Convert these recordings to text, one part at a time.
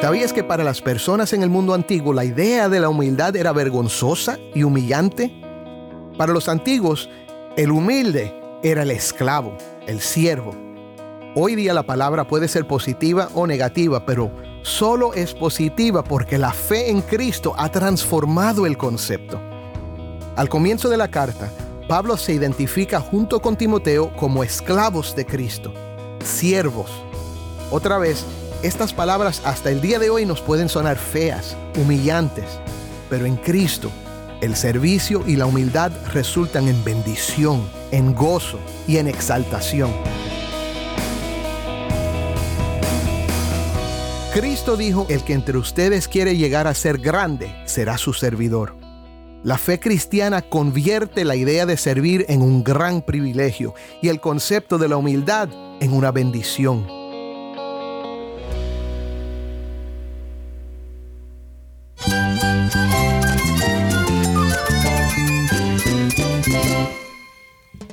¿Sabías que para las personas en el mundo antiguo la idea de la humildad era vergonzosa y humillante? Para los antiguos, el humilde era el esclavo, el siervo. Hoy día la palabra puede ser positiva o negativa, pero solo es positiva porque la fe en Cristo ha transformado el concepto. Al comienzo de la carta, Pablo se identifica junto con Timoteo como esclavos de Cristo, siervos. Otra vez, estas palabras hasta el día de hoy nos pueden sonar feas, humillantes, pero en Cristo el servicio y la humildad resultan en bendición, en gozo y en exaltación. Cristo dijo, el que entre ustedes quiere llegar a ser grande será su servidor. La fe cristiana convierte la idea de servir en un gran privilegio y el concepto de la humildad en una bendición.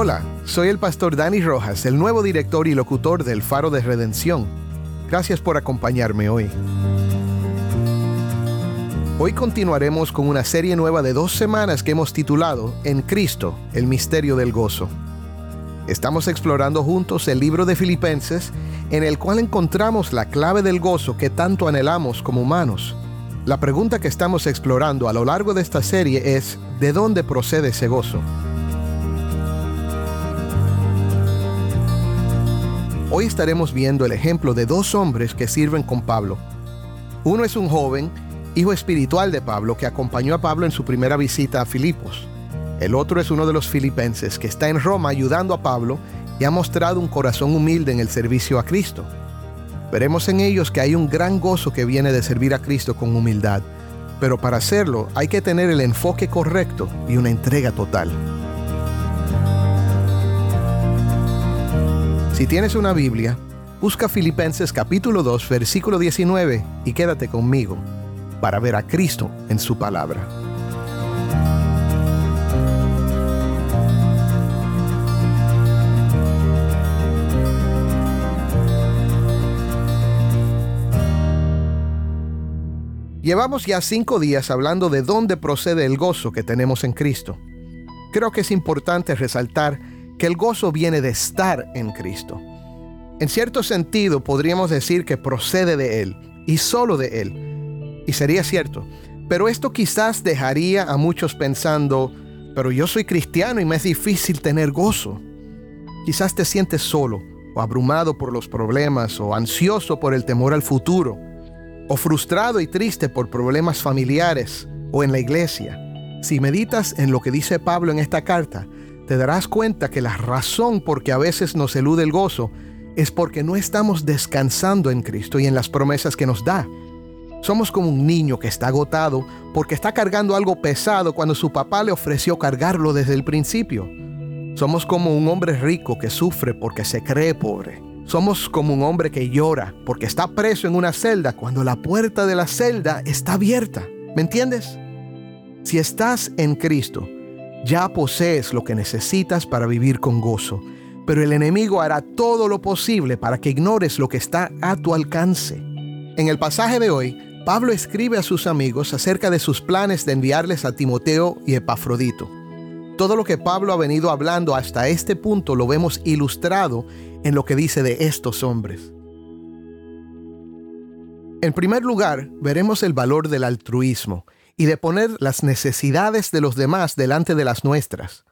Hola, soy el pastor Dani Rojas, el nuevo director y locutor del Faro de Redención. Gracias por acompañarme hoy. Hoy continuaremos con una serie nueva de dos semanas que hemos titulado En Cristo, el misterio del gozo. Estamos explorando juntos el libro de Filipenses, en el cual encontramos la clave del gozo que tanto anhelamos como humanos. La pregunta que estamos explorando a lo largo de esta serie es, ¿de dónde procede ese gozo? Hoy estaremos viendo el ejemplo de dos hombres que sirven con Pablo. Uno es un joven, hijo espiritual de Pablo, que acompañó a Pablo en su primera visita a Filipos. El otro es uno de los filipenses que está en Roma ayudando a Pablo y ha mostrado un corazón humilde en el servicio a Cristo. Veremos en ellos que hay un gran gozo que viene de servir a Cristo con humildad, pero para hacerlo hay que tener el enfoque correcto y una entrega total. Si tienes una Biblia, busca Filipenses capítulo 2, versículo 19 y quédate conmigo para ver a Cristo en su palabra. Llevamos ya cinco días hablando de dónde procede el gozo que tenemos en Cristo. Creo que es importante resaltar que el gozo viene de estar en Cristo. En cierto sentido podríamos decir que procede de Él y solo de Él. Y sería cierto. Pero esto quizás dejaría a muchos pensando, pero yo soy cristiano y me es difícil tener gozo. Quizás te sientes solo o abrumado por los problemas o ansioso por el temor al futuro o frustrado y triste por problemas familiares o en la iglesia. Si meditas en lo que dice Pablo en esta carta, te darás cuenta que la razón por que a veces nos elude el gozo es porque no estamos descansando en Cristo y en las promesas que nos da. Somos como un niño que está agotado porque está cargando algo pesado cuando su papá le ofreció cargarlo desde el principio. Somos como un hombre rico que sufre porque se cree pobre. Somos como un hombre que llora porque está preso en una celda cuando la puerta de la celda está abierta. ¿Me entiendes? Si estás en Cristo, ya posees lo que necesitas para vivir con gozo, pero el enemigo hará todo lo posible para que ignores lo que está a tu alcance. En el pasaje de hoy, Pablo escribe a sus amigos acerca de sus planes de enviarles a Timoteo y Epafrodito. Todo lo que Pablo ha venido hablando hasta este punto lo vemos ilustrado en lo que dice de estos hombres. En primer lugar, veremos el valor del altruismo y de poner las necesidades de los demás delante de las nuestras.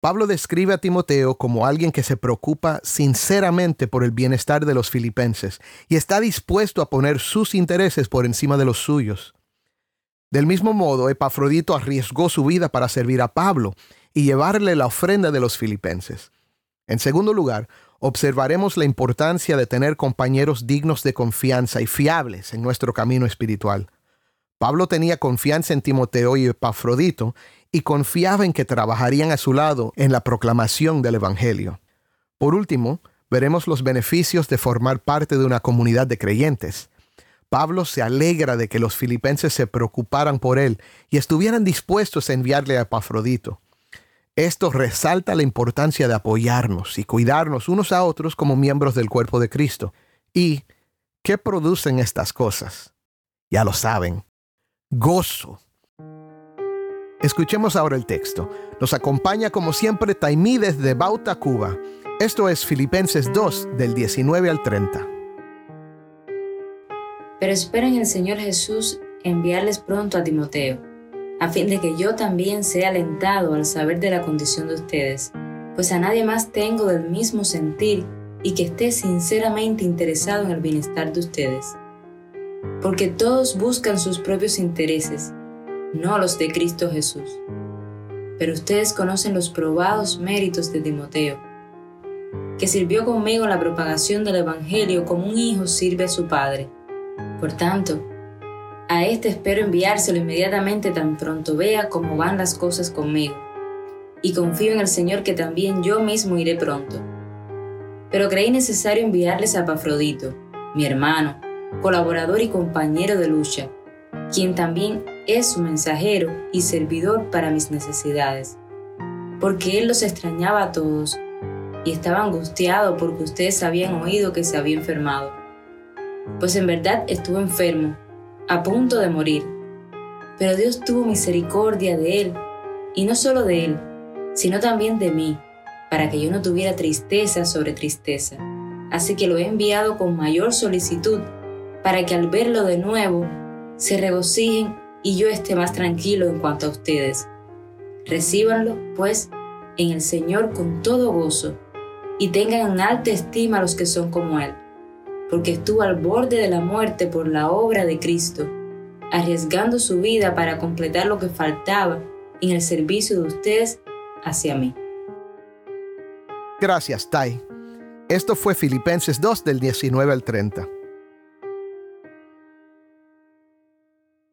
Pablo describe a Timoteo como alguien que se preocupa sinceramente por el bienestar de los filipenses y está dispuesto a poner sus intereses por encima de los suyos. Del mismo modo, Epafrodito arriesgó su vida para servir a Pablo y llevarle la ofrenda de los filipenses. En segundo lugar, observaremos la importancia de tener compañeros dignos de confianza y fiables en nuestro camino espiritual. Pablo tenía confianza en Timoteo y Epafrodito y confiaba en que trabajarían a su lado en la proclamación del Evangelio. Por último, veremos los beneficios de formar parte de una comunidad de creyentes. Pablo se alegra de que los filipenses se preocuparan por él y estuvieran dispuestos a enviarle a Epafrodito. Esto resalta la importancia de apoyarnos y cuidarnos unos a otros como miembros del cuerpo de Cristo. ¿Y qué producen estas cosas? Ya lo saben. Gozo. Escuchemos ahora el texto. Nos acompaña como siempre Taimí desde Bauta, Cuba. Esto es Filipenses 2 del 19 al 30. Pero espero en el Señor Jesús enviarles pronto a Timoteo a fin de que yo también sea alentado al saber de la condición de ustedes, pues a nadie más tengo del mismo sentir y que esté sinceramente interesado en el bienestar de ustedes. Porque todos buscan sus propios intereses, no los de Cristo Jesús. Pero ustedes conocen los probados méritos de Timoteo, que sirvió conmigo en la propagación del Evangelio como un hijo sirve a su padre. Por tanto, a este espero enviárselo inmediatamente tan pronto vea cómo van las cosas conmigo. Y confío en el Señor que también yo mismo iré pronto. Pero creí necesario enviarles a Pafrodito, mi hermano, colaborador y compañero de lucha, quien también es su mensajero y servidor para mis necesidades. Porque él los extrañaba a todos y estaba angustiado porque ustedes habían oído que se había enfermado. Pues en verdad estuvo enfermo a punto de morir. Pero Dios tuvo misericordia de él, y no solo de él, sino también de mí, para que yo no tuviera tristeza sobre tristeza. Así que lo he enviado con mayor solicitud, para que al verlo de nuevo, se regocijen y yo esté más tranquilo en cuanto a ustedes. Recíbanlo, pues, en el Señor con todo gozo, y tengan en alta estima a los que son como Él porque estuvo al borde de la muerte por la obra de Cristo, arriesgando su vida para completar lo que faltaba en el servicio de ustedes hacia mí. Gracias, Tai. Esto fue Filipenses 2 del 19 al 30.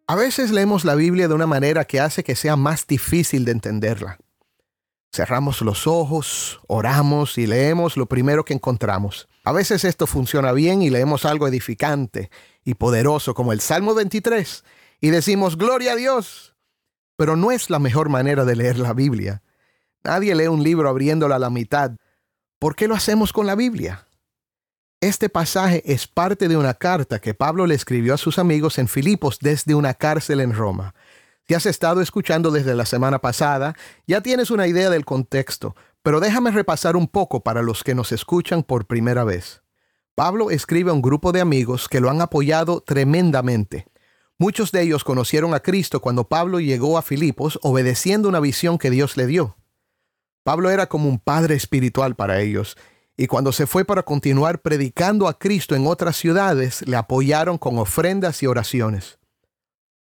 A veces leemos la Biblia de una manera que hace que sea más difícil de entenderla. Cerramos los ojos, oramos y leemos lo primero que encontramos. A veces esto funciona bien y leemos algo edificante y poderoso como el Salmo 23 y decimos, Gloria a Dios. Pero no es la mejor manera de leer la Biblia. Nadie lee un libro abriéndola a la mitad. ¿Por qué lo hacemos con la Biblia? Este pasaje es parte de una carta que Pablo le escribió a sus amigos en Filipos desde una cárcel en Roma. Si has estado escuchando desde la semana pasada, ya tienes una idea del contexto, pero déjame repasar un poco para los que nos escuchan por primera vez. Pablo escribe a un grupo de amigos que lo han apoyado tremendamente. Muchos de ellos conocieron a Cristo cuando Pablo llegó a Filipos obedeciendo una visión que Dios le dio. Pablo era como un padre espiritual para ellos, y cuando se fue para continuar predicando a Cristo en otras ciudades, le apoyaron con ofrendas y oraciones.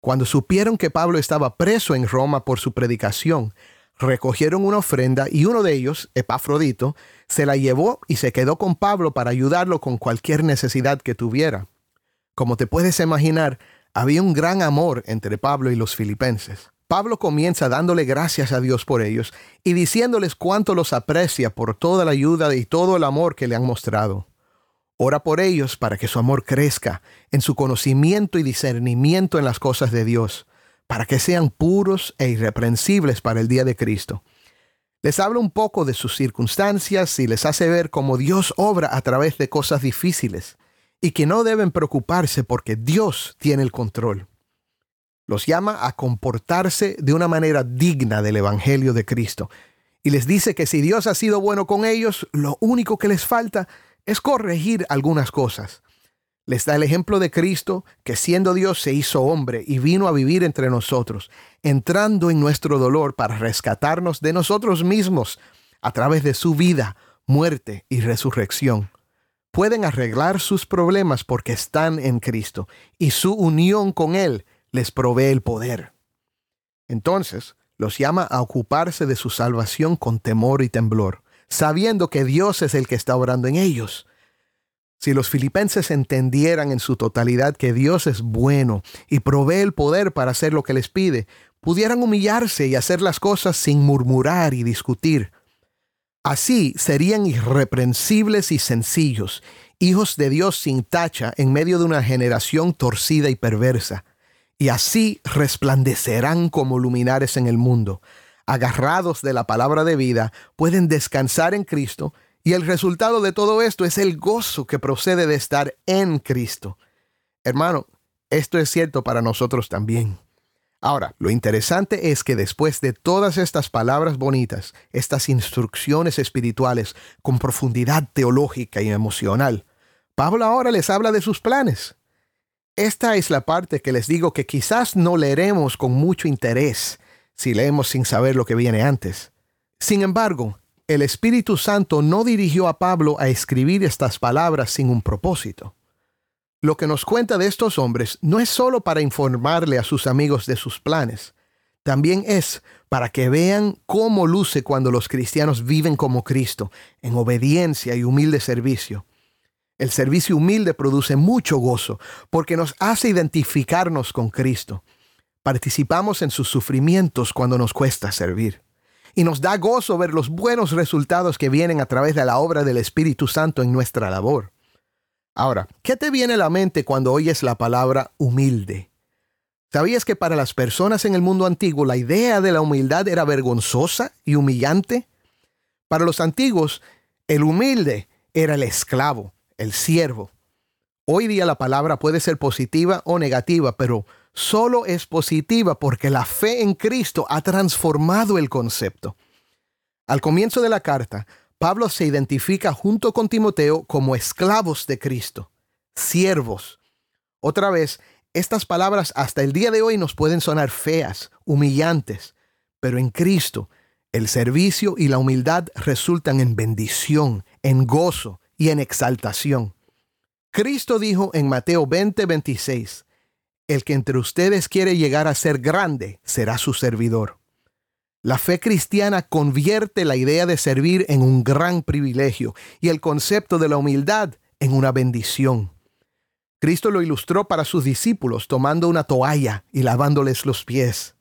Cuando supieron que Pablo estaba preso en Roma por su predicación, recogieron una ofrenda y uno de ellos, Epafrodito, se la llevó y se quedó con Pablo para ayudarlo con cualquier necesidad que tuviera. Como te puedes imaginar, había un gran amor entre Pablo y los filipenses. Pablo comienza dándole gracias a Dios por ellos y diciéndoles cuánto los aprecia por toda la ayuda y todo el amor que le han mostrado. Ora por ellos para que su amor crezca en su conocimiento y discernimiento en las cosas de Dios, para que sean puros e irreprensibles para el día de Cristo. Les habla un poco de sus circunstancias y les hace ver cómo Dios obra a través de cosas difíciles y que no deben preocuparse porque Dios tiene el control. Los llama a comportarse de una manera digna del Evangelio de Cristo y les dice que si Dios ha sido bueno con ellos, lo único que les falta es corregir algunas cosas. Les da el ejemplo de Cristo, que siendo Dios se hizo hombre y vino a vivir entre nosotros, entrando en nuestro dolor para rescatarnos de nosotros mismos a través de su vida, muerte y resurrección. Pueden arreglar sus problemas porque están en Cristo y su unión con Él les provee el poder. Entonces, los llama a ocuparse de su salvación con temor y temblor sabiendo que Dios es el que está orando en ellos. Si los filipenses entendieran en su totalidad que Dios es bueno y provee el poder para hacer lo que les pide, pudieran humillarse y hacer las cosas sin murmurar y discutir. Así serían irreprensibles y sencillos, hijos de Dios sin tacha en medio de una generación torcida y perversa. Y así resplandecerán como luminares en el mundo. Agarrados de la palabra de vida, pueden descansar en Cristo y el resultado de todo esto es el gozo que procede de estar en Cristo. Hermano, esto es cierto para nosotros también. Ahora, lo interesante es que después de todas estas palabras bonitas, estas instrucciones espirituales con profundidad teológica y emocional, Pablo ahora les habla de sus planes. Esta es la parte que les digo que quizás no leeremos con mucho interés si leemos sin saber lo que viene antes. Sin embargo, el Espíritu Santo no dirigió a Pablo a escribir estas palabras sin un propósito. Lo que nos cuenta de estos hombres no es solo para informarle a sus amigos de sus planes, también es para que vean cómo luce cuando los cristianos viven como Cristo, en obediencia y humilde servicio. El servicio humilde produce mucho gozo porque nos hace identificarnos con Cristo. Participamos en sus sufrimientos cuando nos cuesta servir y nos da gozo ver los buenos resultados que vienen a través de la obra del Espíritu Santo en nuestra labor. Ahora, ¿qué te viene a la mente cuando oyes la palabra humilde? ¿Sabías que para las personas en el mundo antiguo la idea de la humildad era vergonzosa y humillante? Para los antiguos, el humilde era el esclavo, el siervo. Hoy día la palabra puede ser positiva o negativa, pero solo es positiva porque la fe en Cristo ha transformado el concepto. Al comienzo de la carta, Pablo se identifica junto con Timoteo como esclavos de Cristo, siervos. Otra vez, estas palabras hasta el día de hoy nos pueden sonar feas, humillantes, pero en Cristo el servicio y la humildad resultan en bendición, en gozo y en exaltación. Cristo dijo en Mateo 20, 26, el que entre ustedes quiere llegar a ser grande será su servidor. La fe cristiana convierte la idea de servir en un gran privilegio y el concepto de la humildad en una bendición. Cristo lo ilustró para sus discípulos tomando una toalla y lavándoles los pies.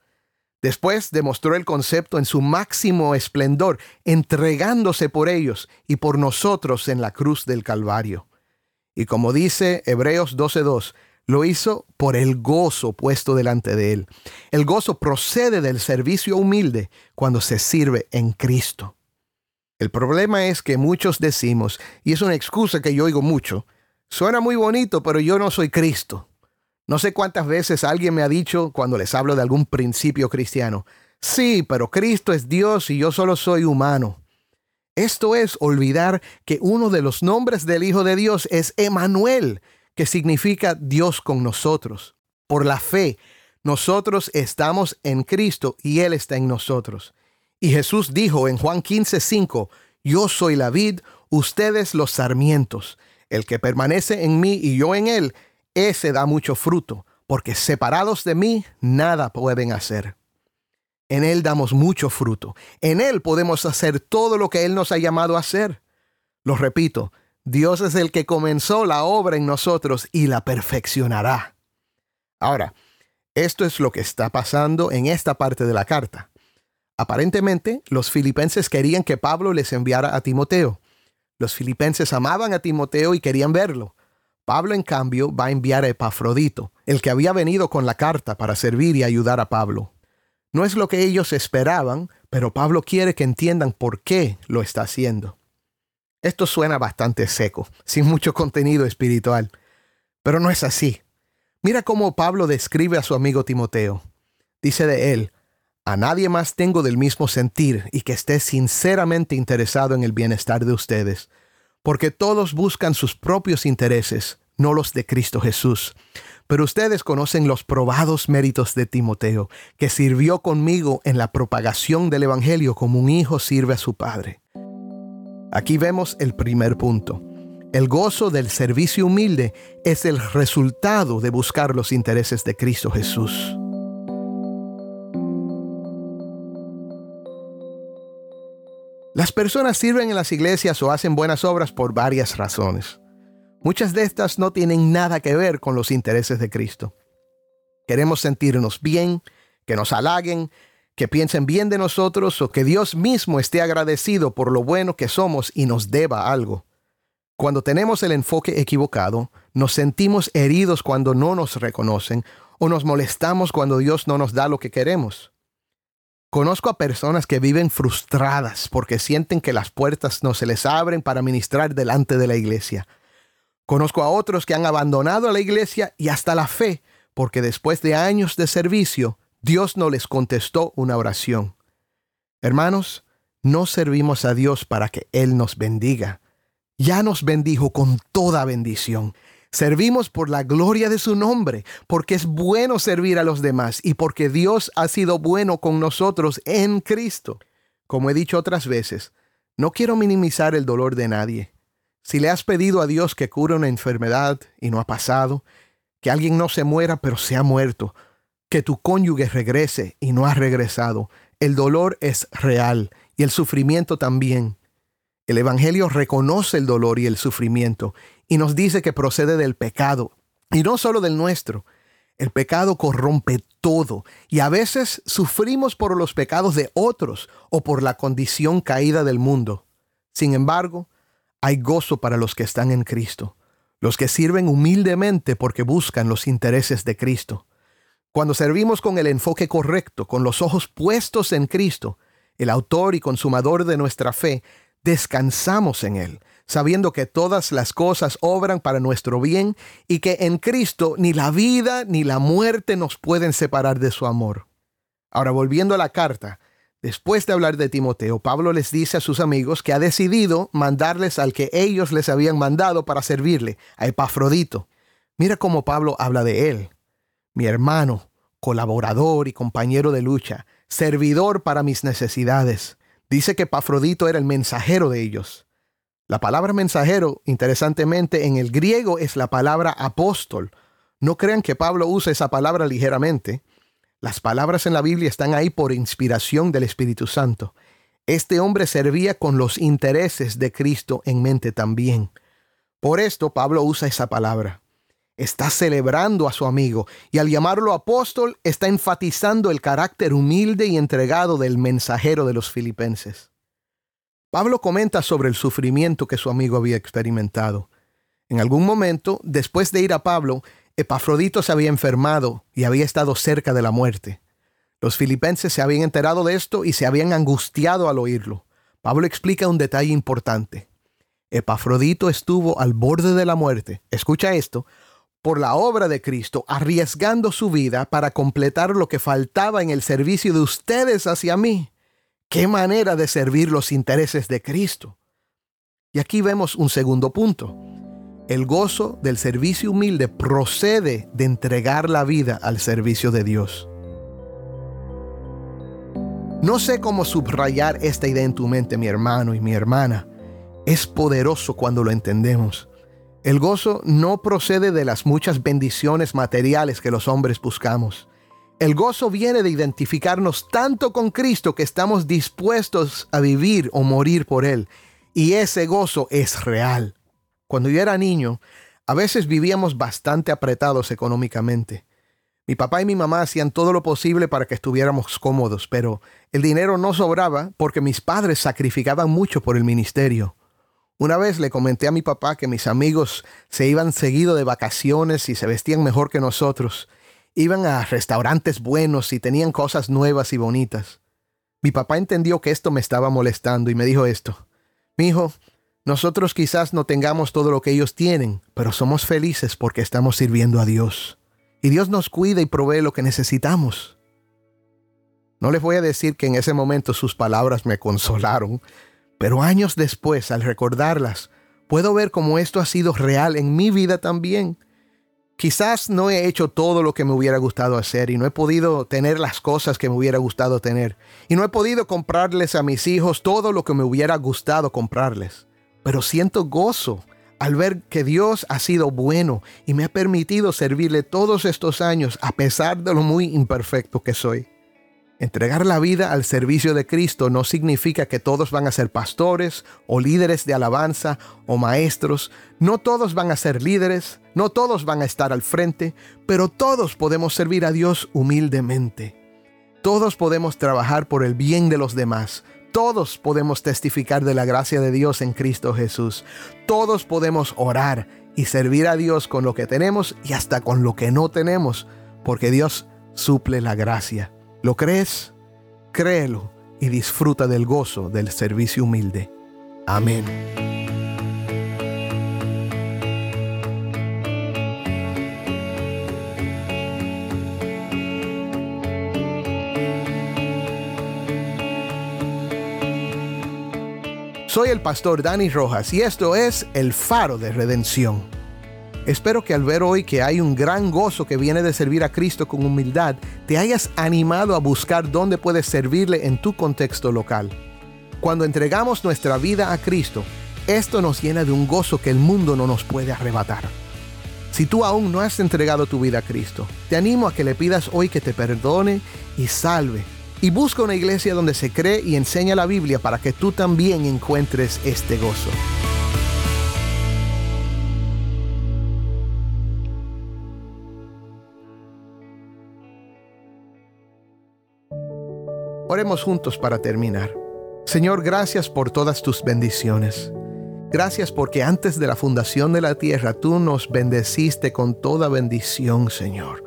Después demostró el concepto en su máximo esplendor, entregándose por ellos y por nosotros en la cruz del Calvario. Y como dice Hebreos 12.2, lo hizo por el gozo puesto delante de él. El gozo procede del servicio humilde cuando se sirve en Cristo. El problema es que muchos decimos, y es una excusa que yo oigo mucho, suena muy bonito, pero yo no soy Cristo. No sé cuántas veces alguien me ha dicho cuando les hablo de algún principio cristiano, sí, pero Cristo es Dios y yo solo soy humano. Esto es olvidar que uno de los nombres del Hijo de Dios es Emanuel, que significa Dios con nosotros. Por la fe, nosotros estamos en Cristo y Él está en nosotros. Y Jesús dijo en Juan 15:5, Yo soy la vid, ustedes los sarmientos. El que permanece en mí y yo en Él, ese da mucho fruto, porque separados de mí nada pueden hacer. En Él damos mucho fruto. En Él podemos hacer todo lo que Él nos ha llamado a hacer. Lo repito, Dios es el que comenzó la obra en nosotros y la perfeccionará. Ahora, esto es lo que está pasando en esta parte de la carta. Aparentemente, los filipenses querían que Pablo les enviara a Timoteo. Los filipenses amaban a Timoteo y querían verlo. Pablo, en cambio, va a enviar a Epafrodito, el que había venido con la carta para servir y ayudar a Pablo. No es lo que ellos esperaban, pero Pablo quiere que entiendan por qué lo está haciendo. Esto suena bastante seco, sin mucho contenido espiritual, pero no es así. Mira cómo Pablo describe a su amigo Timoteo. Dice de él, a nadie más tengo del mismo sentir y que esté sinceramente interesado en el bienestar de ustedes, porque todos buscan sus propios intereses, no los de Cristo Jesús. Pero ustedes conocen los probados méritos de Timoteo, que sirvió conmigo en la propagación del Evangelio como un hijo sirve a su padre. Aquí vemos el primer punto. El gozo del servicio humilde es el resultado de buscar los intereses de Cristo Jesús. Las personas sirven en las iglesias o hacen buenas obras por varias razones. Muchas de estas no tienen nada que ver con los intereses de Cristo. Queremos sentirnos bien, que nos halaguen, que piensen bien de nosotros o que Dios mismo esté agradecido por lo bueno que somos y nos deba algo. Cuando tenemos el enfoque equivocado, nos sentimos heridos cuando no nos reconocen o nos molestamos cuando Dios no nos da lo que queremos. Conozco a personas que viven frustradas porque sienten que las puertas no se les abren para ministrar delante de la iglesia. Conozco a otros que han abandonado la iglesia y hasta la fe porque después de años de servicio, Dios no les contestó una oración. Hermanos, no servimos a Dios para que Él nos bendiga. Ya nos bendijo con toda bendición. Servimos por la gloria de su nombre, porque es bueno servir a los demás y porque Dios ha sido bueno con nosotros en Cristo. Como he dicho otras veces, no quiero minimizar el dolor de nadie. Si le has pedido a Dios que cure una enfermedad y no ha pasado, que alguien no se muera pero se ha muerto, que tu cónyuge regrese y no ha regresado, el dolor es real y el sufrimiento también. El Evangelio reconoce el dolor y el sufrimiento y nos dice que procede del pecado, y no solo del nuestro. El pecado corrompe todo y a veces sufrimos por los pecados de otros o por la condición caída del mundo. Sin embargo, hay gozo para los que están en Cristo, los que sirven humildemente porque buscan los intereses de Cristo. Cuando servimos con el enfoque correcto, con los ojos puestos en Cristo, el autor y consumador de nuestra fe, descansamos en Él, sabiendo que todas las cosas obran para nuestro bien y que en Cristo ni la vida ni la muerte nos pueden separar de su amor. Ahora, volviendo a la carta, después de hablar de Timoteo, Pablo les dice a sus amigos que ha decidido mandarles al que ellos les habían mandado para servirle, a Epafrodito. Mira cómo Pablo habla de él. Mi hermano, colaborador y compañero de lucha, servidor para mis necesidades. Dice que Epafrodito era el mensajero de ellos. La palabra mensajero, interesantemente, en el griego es la palabra apóstol. No crean que Pablo usa esa palabra ligeramente. Las palabras en la Biblia están ahí por inspiración del Espíritu Santo. Este hombre servía con los intereses de Cristo en mente también. Por esto Pablo usa esa palabra. Está celebrando a su amigo y al llamarlo apóstol está enfatizando el carácter humilde y entregado del mensajero de los filipenses. Pablo comenta sobre el sufrimiento que su amigo había experimentado. En algún momento, después de ir a Pablo, Epafrodito se había enfermado y había estado cerca de la muerte. Los filipenses se habían enterado de esto y se habían angustiado al oírlo. Pablo explica un detalle importante. Epafrodito estuvo al borde de la muerte, escucha esto, por la obra de Cristo, arriesgando su vida para completar lo que faltaba en el servicio de ustedes hacia mí. Qué manera de servir los intereses de Cristo. Y aquí vemos un segundo punto. El gozo del servicio humilde procede de entregar la vida al servicio de Dios. No sé cómo subrayar esta idea en tu mente, mi hermano y mi hermana. Es poderoso cuando lo entendemos. El gozo no procede de las muchas bendiciones materiales que los hombres buscamos. El gozo viene de identificarnos tanto con Cristo que estamos dispuestos a vivir o morir por Él. Y ese gozo es real. Cuando yo era niño, a veces vivíamos bastante apretados económicamente. Mi papá y mi mamá hacían todo lo posible para que estuviéramos cómodos, pero el dinero no sobraba porque mis padres sacrificaban mucho por el ministerio. Una vez le comenté a mi papá que mis amigos se iban seguido de vacaciones y se vestían mejor que nosotros Iban a restaurantes buenos y tenían cosas nuevas y bonitas. Mi papá entendió que esto me estaba molestando y me dijo esto. Mi hijo, nosotros quizás no tengamos todo lo que ellos tienen, pero somos felices porque estamos sirviendo a Dios. Y Dios nos cuida y provee lo que necesitamos. No les voy a decir que en ese momento sus palabras me consolaron, pero años después, al recordarlas, puedo ver cómo esto ha sido real en mi vida también. Quizás no he hecho todo lo que me hubiera gustado hacer y no he podido tener las cosas que me hubiera gustado tener. Y no he podido comprarles a mis hijos todo lo que me hubiera gustado comprarles. Pero siento gozo al ver que Dios ha sido bueno y me ha permitido servirle todos estos años a pesar de lo muy imperfecto que soy. Entregar la vida al servicio de Cristo no significa que todos van a ser pastores o líderes de alabanza o maestros. No todos van a ser líderes, no todos van a estar al frente, pero todos podemos servir a Dios humildemente. Todos podemos trabajar por el bien de los demás. Todos podemos testificar de la gracia de Dios en Cristo Jesús. Todos podemos orar y servir a Dios con lo que tenemos y hasta con lo que no tenemos, porque Dios suple la gracia. ¿Lo crees? Créelo y disfruta del gozo del servicio humilde. Amén. Soy el pastor Dani Rojas y esto es El Faro de Redención. Espero que al ver hoy que hay un gran gozo que viene de servir a Cristo con humildad, te hayas animado a buscar dónde puedes servirle en tu contexto local. Cuando entregamos nuestra vida a Cristo, esto nos llena de un gozo que el mundo no nos puede arrebatar. Si tú aún no has entregado tu vida a Cristo, te animo a que le pidas hoy que te perdone y salve. Y busca una iglesia donde se cree y enseña la Biblia para que tú también encuentres este gozo. Oremos juntos para terminar. Señor, gracias por todas tus bendiciones. Gracias porque antes de la fundación de la tierra tú nos bendeciste con toda bendición, Señor.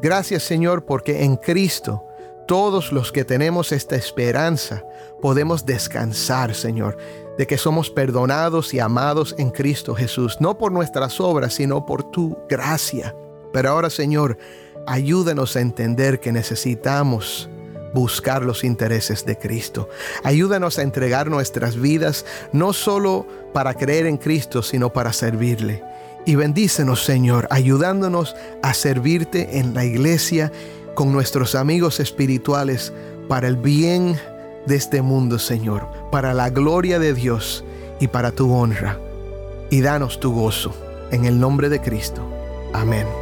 Gracias, Señor, porque en Cristo todos los que tenemos esta esperanza podemos descansar, Señor, de que somos perdonados y amados en Cristo Jesús, no por nuestras obras, sino por tu gracia. Pero ahora, Señor, ayúdanos a entender que necesitamos buscar los intereses de Cristo. Ayúdanos a entregar nuestras vidas no solo para creer en Cristo, sino para servirle. Y bendícenos, Señor, ayudándonos a servirte en la iglesia con nuestros amigos espirituales para el bien de este mundo, Señor, para la gloria de Dios y para tu honra. Y danos tu gozo. En el nombre de Cristo. Amén.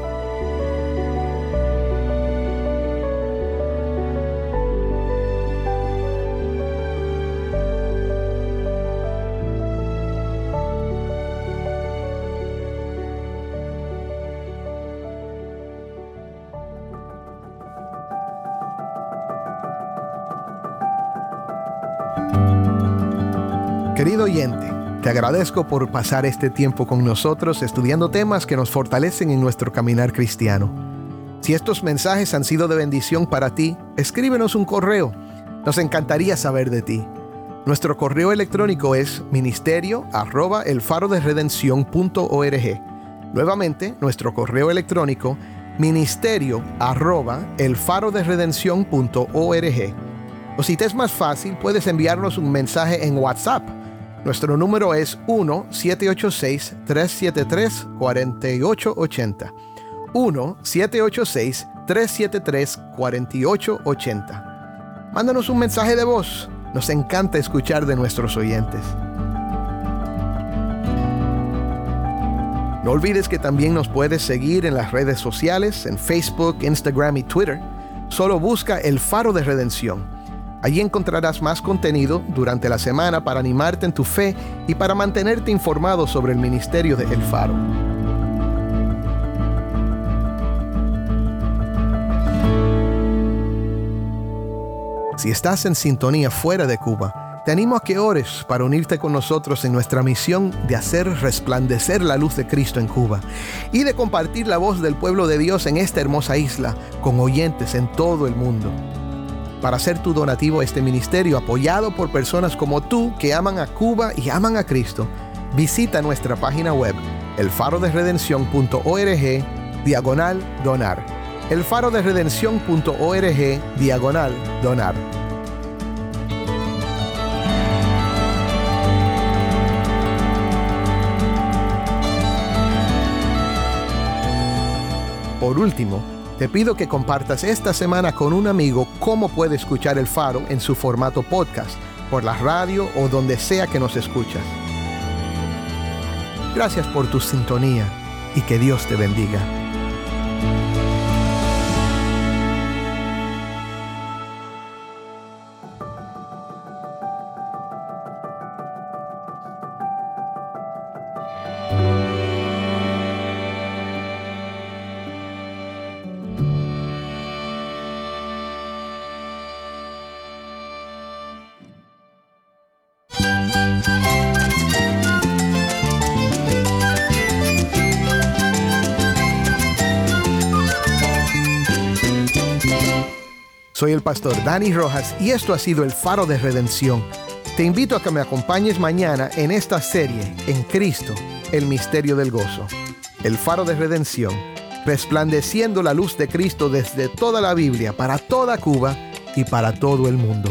Querido oyente, te agradezco por pasar este tiempo con nosotros estudiando temas que nos fortalecen en nuestro caminar cristiano. Si estos mensajes han sido de bendición para ti, escríbenos un correo. Nos encantaría saber de ti. Nuestro correo electrónico es ministerio arroba el faro de Nuevamente, nuestro correo electrónico ministerio arroba el O si te es más fácil, puedes enviarnos un mensaje en WhatsApp nuestro número es 1-786-373-4880. 1-786-373-4880. Mándanos un mensaje de voz. Nos encanta escuchar de nuestros oyentes. No olvides que también nos puedes seguir en las redes sociales, en Facebook, Instagram y Twitter. Solo busca el faro de redención Allí encontrarás más contenido durante la semana para animarte en tu fe y para mantenerte informado sobre el ministerio de El Faro. Si estás en sintonía fuera de Cuba, te animo a que ores para unirte con nosotros en nuestra misión de hacer resplandecer la luz de Cristo en Cuba y de compartir la voz del pueblo de Dios en esta hermosa isla con oyentes en todo el mundo para hacer tu donativo a este ministerio apoyado por personas como tú que aman a Cuba y aman a Cristo, visita nuestra página web elfaroderedención.org diagonal donar. elfaroderedención.org diagonal donar. Por último, te pido que compartas esta semana con un amigo cómo puede escuchar el faro en su formato podcast, por la radio o donde sea que nos escuchas. Gracias por tu sintonía y que Dios te bendiga. Soy el pastor Dani Rojas y esto ha sido el faro de redención. Te invito a que me acompañes mañana en esta serie, En Cristo, el misterio del gozo. El faro de redención, resplandeciendo la luz de Cristo desde toda la Biblia, para toda Cuba y para todo el mundo.